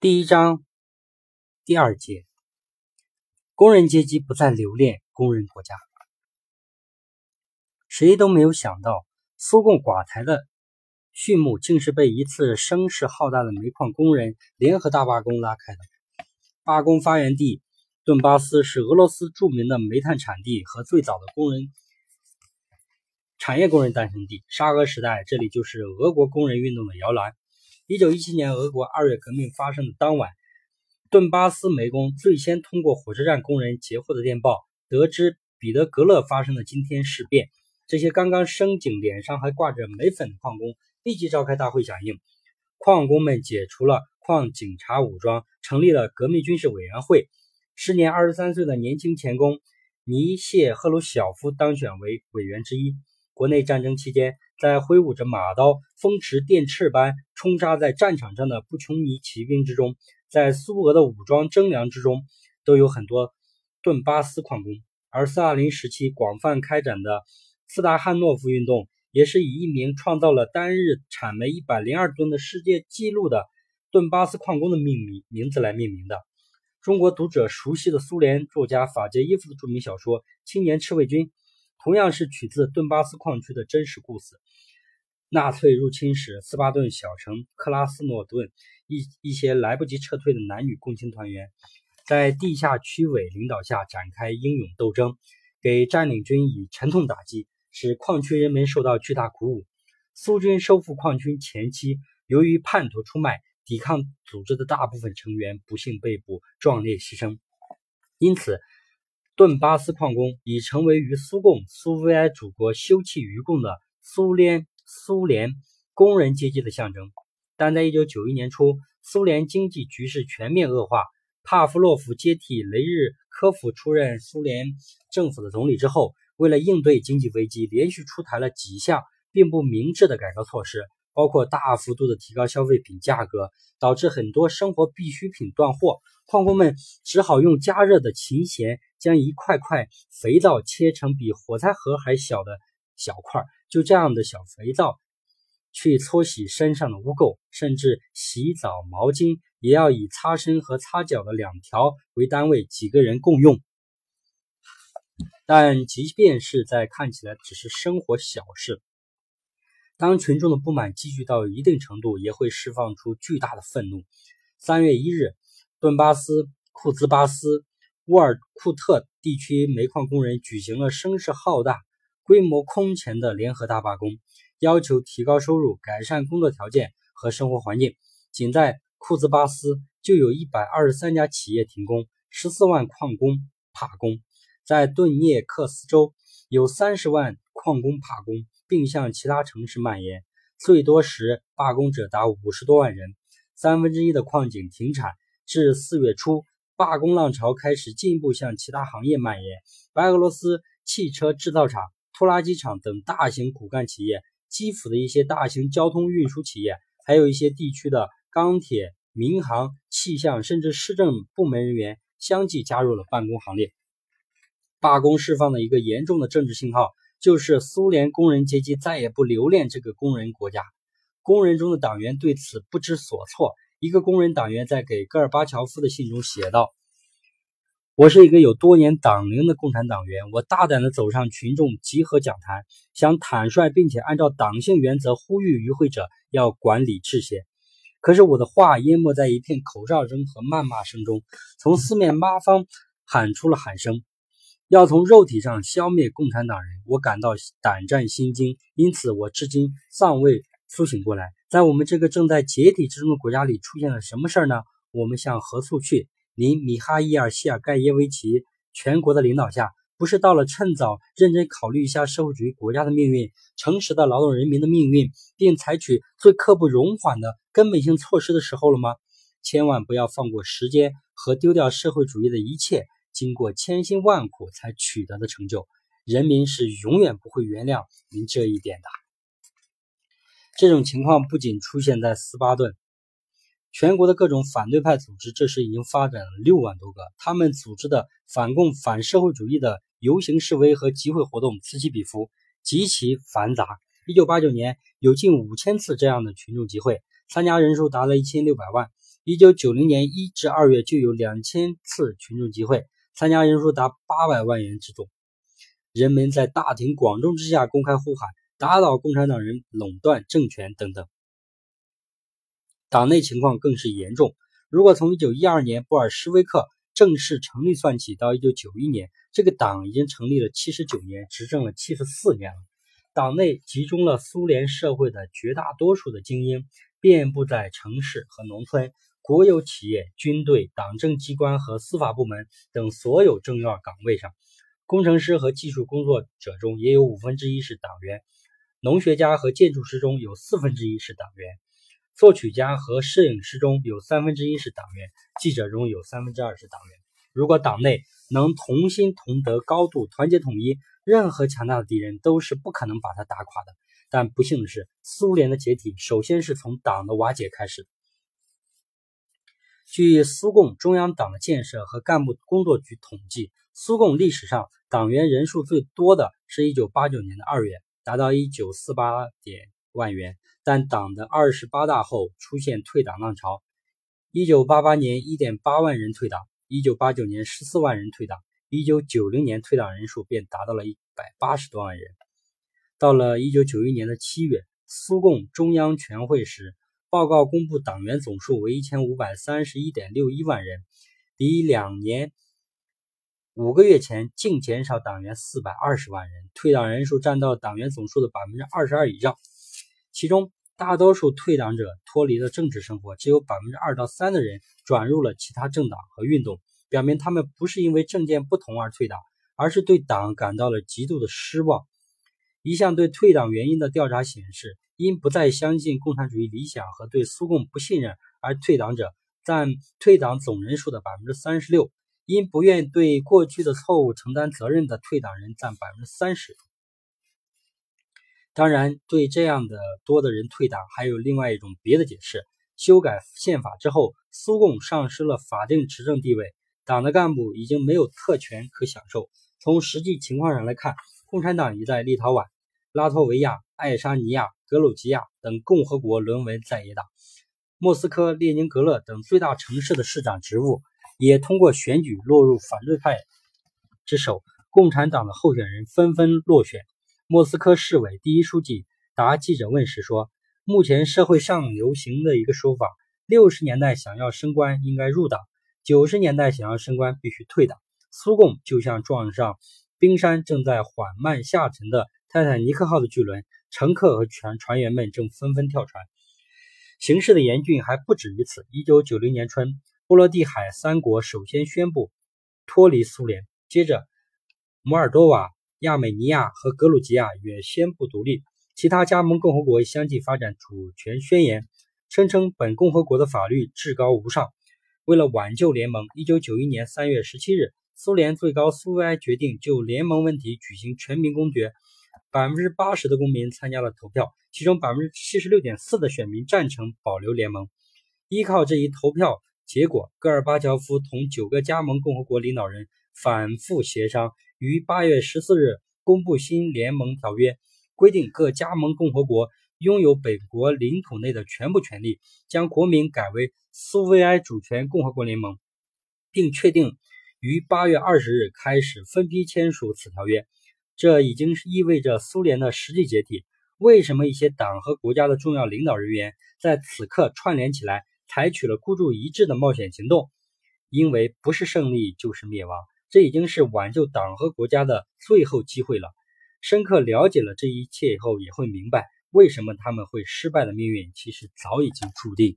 第一章第二节，工人阶级不再留恋工人国家。谁都没有想到，苏共垮台的序幕竟是被一次声势浩大的煤矿工人联合大罢工拉开的。罢工发源地顿巴斯是俄罗斯著名的煤炭产地和最早的工人产业工人诞生地。沙俄时代，这里就是俄国工人运动的摇篮。一九一七年，俄国二月革命发生的当晚，顿巴斯煤工最先通过火车站工人截获的电报，得知彼得格勒发生的惊天事变。这些刚刚升井、脸上还挂着煤粉的矿工立即召开大会响应。矿工们解除了矿警察武装，成立了革命军事委员会。时年二十三岁的年轻钳工尼谢赫鲁晓夫当选为委员之一。国内战争期间。在挥舞着马刀、风驰电掣般冲杀在战场上的布琼尼骑兵之中，在苏俄的武装征粮之中，都有很多顿巴斯矿工。而斯大林时期广泛开展的斯大汉诺夫运动，也是以一名创造了单日产煤一百零二吨的世界纪录的顿巴斯矿工的命名名字来命名的。中国读者熟悉的苏联作家法捷耶夫的著名小说《青年赤卫军》。同样是取自顿巴斯矿区的真实故事。纳粹入侵时，斯巴顿小城克拉斯诺顿一一些来不及撤退的男女共青团员，在地下区委领导下展开英勇斗争，给占领军以沉痛打击，使矿区人民受到巨大鼓舞。苏军收复矿区前期，由于叛徒出卖，抵抗组织的大部分成员不幸被捕，壮烈牺牲，因此。顿巴斯矿工已成为与苏共、苏维埃祖国休戚与共的苏联苏联工人阶级的象征。但在一九九一年初，苏联经济局势全面恶化，帕夫洛夫接替雷日科夫出任苏联政府的总理之后，为了应对经济危机，连续出台了几项并不明智的改革措施，包括大幅度的提高消费品价格，导致很多生活必需品断货，矿工们只好用加热的琴弦。将一块块肥皂切成比火柴盒还小的小块，就这样的小肥皂去搓洗身上的污垢，甚至洗澡毛巾也要以擦身和擦脚的两条为单位，几个人共用。但即便是在看起来只是生活小事，当群众的不满积聚到一定程度，也会释放出巨大的愤怒。三月一日，顿巴斯库兹巴斯。沃尔库特地区煤矿工人举行了声势浩大、规模空前的联合大罢工，要求提高收入、改善工作条件和生活环境。仅在库兹巴斯就有一百二十三家企业停工，十四万矿工罢工。在顿涅克斯州，有三十万矿工罢工，并向其他城市蔓延。最多时，罢工者达五十多万人。三分之一的矿井停产。至四月初。罢工浪潮开始进一步向其他行业蔓延。白俄罗斯汽车制造厂、拖拉机厂等大型骨干企业，基辅的一些大型交通运输企业，还有一些地区的钢铁、民航、气象，甚至市政部门人员，相继加入了罢工行列。罢工释放的一个严重的政治信号，就是苏联工人阶级再也不留恋这个工人国家。工人中的党员对此不知所措。一个工人党员在给戈尔巴乔夫的信中写道：“我是一个有多年党龄的共产党员，我大胆地走上群众集合讲坛，想坦率并且按照党性原则呼吁与会者要管理秩些。可是我的话淹没在一片口哨声和谩骂声中，从四面八方喊出了喊声，要从肉体上消灭共产党人。我感到胆战心惊，因此我至今尚未苏醒过来。”在我们这个正在解体之中的国家里，出现了什么事儿呢？我们向何处去？您米哈伊尔·谢尔盖耶维奇全国的领导下，不是到了趁早认真考虑一下社会主义国家的命运、诚实的劳动人民的命运，并采取最刻不容缓的根本性措施的时候了吗？千万不要放过时间和丢掉社会主义的一切经过千辛万苦才取得的成就，人民是永远不会原谅您这一点的。这种情况不仅出现在斯巴顿，全国的各种反对派组织这时已经发展了六万多个。他们组织的反共、反社会主义的游行示威和集会活动此起彼伏，极其繁杂。一九八九年有近五千次这样的群众集会，参加人数达到一千六百万。一九九零年一至二月就有两千次群众集会，参加人数达八百万人之众。人们在大庭广众之下公开呼喊，打倒共产党人垄断政权等等。党内情况更是严重。如果从一九一二年布尔什维克正式成立算起，到一九九一年，这个党已经成立了七十九年，执政了七十四年了。党内集中了苏联社会的绝大多数的精英，遍布在城市和农村。国有企业、军队、党政机关和司法部门等所有重要岗位上，工程师和技术工作者中也有五分之一是党员；农学家和建筑师中有四分之一是党员；作曲家和摄影师中有三分之一是党员；记者中有三分之二是党员。如果党内能同心同德、高度团结统一，任何强大的敌人都是不可能把他打垮的。但不幸的是，苏联的解体首先是从党的瓦解开始。据苏共中央党的建设和干部工作局统计，苏共历史上党员人数最多的是一九八九年的二月，达到一九四八点万元。但党的二十八大后出现退党浪潮，一九八八年一点八万人退党，一九八九年十四万人退党，一九九零年退党人数便达到了一百八十多万人。到了一九九一年的七月，苏共中央全会时。报告公布，党员总数为一千五百三十一点六一万人，比两年五个月前净减少党员四百二十万人，退党人数占到党员总数的百分之二十二以上。其中，大多数退党者脱离了政治生活，只有百分之二到三的人转入了其他政党和运动，表明他们不是因为政见不同而退党，而是对党感到了极度的失望。一项对退党原因的调查显示。因不再相信共产主义理想和对苏共不信任而退党者占退党总人数的百分之三十六，因不愿对过去的错误承担责任的退党人占百分之三十。当然，对这样的多的人退党，还有另外一种别的解释：修改宪法之后，苏共丧失了法定执政地位，党的干部已经没有特权可享受。从实际情况上来看，共产党已在立陶宛、拉脱维亚、爱沙尼亚。格鲁吉亚等共和国沦为在野党，莫斯科、列宁格勒等最大城市的市长职务也通过选举落入反对派之手，共产党的候选人纷纷落选。莫斯科市委第一书记答记者问时说：“目前社会上流行的一个说法，六十年代想要升官应该入党，九十年代想要升官必须退党。苏共就像撞上冰山正在缓慢下沉的泰坦尼克号的巨轮。”乘客和船船员们正纷纷跳船，形势的严峻还不止于此。一九九零年春，波罗的海三国首先宣布脱离苏联，接着摩尔多瓦、亚美尼亚和格鲁吉亚也宣布独立。其他加盟共和国相继发展主权宣言，声称本共和国的法律至高无上。为了挽救联盟，一九九一年三月十七日，苏联最高苏维埃决定就联盟问题举行全民公决。百分之八十的公民参加了投票，其中百分之七十六点四的选民赞成保留联盟。依靠这一投票结果，戈尔巴乔夫同九个加盟共和国领导人反复协商，于八月十四日公布新联盟条约，规定各加盟共和国拥有本国领土内的全部权利，将国名改为苏维埃主权共和国联盟，并确定于八月二十日开始分批签署此条约。这已经是意味着苏联的实际解体。为什么一些党和国家的重要领导人员在此刻串联起来，采取了孤注一掷的冒险行动？因为不是胜利就是灭亡，这已经是挽救党和国家的最后机会了。深刻了解了这一切以后，也会明白为什么他们会失败的命运其实早已经注定。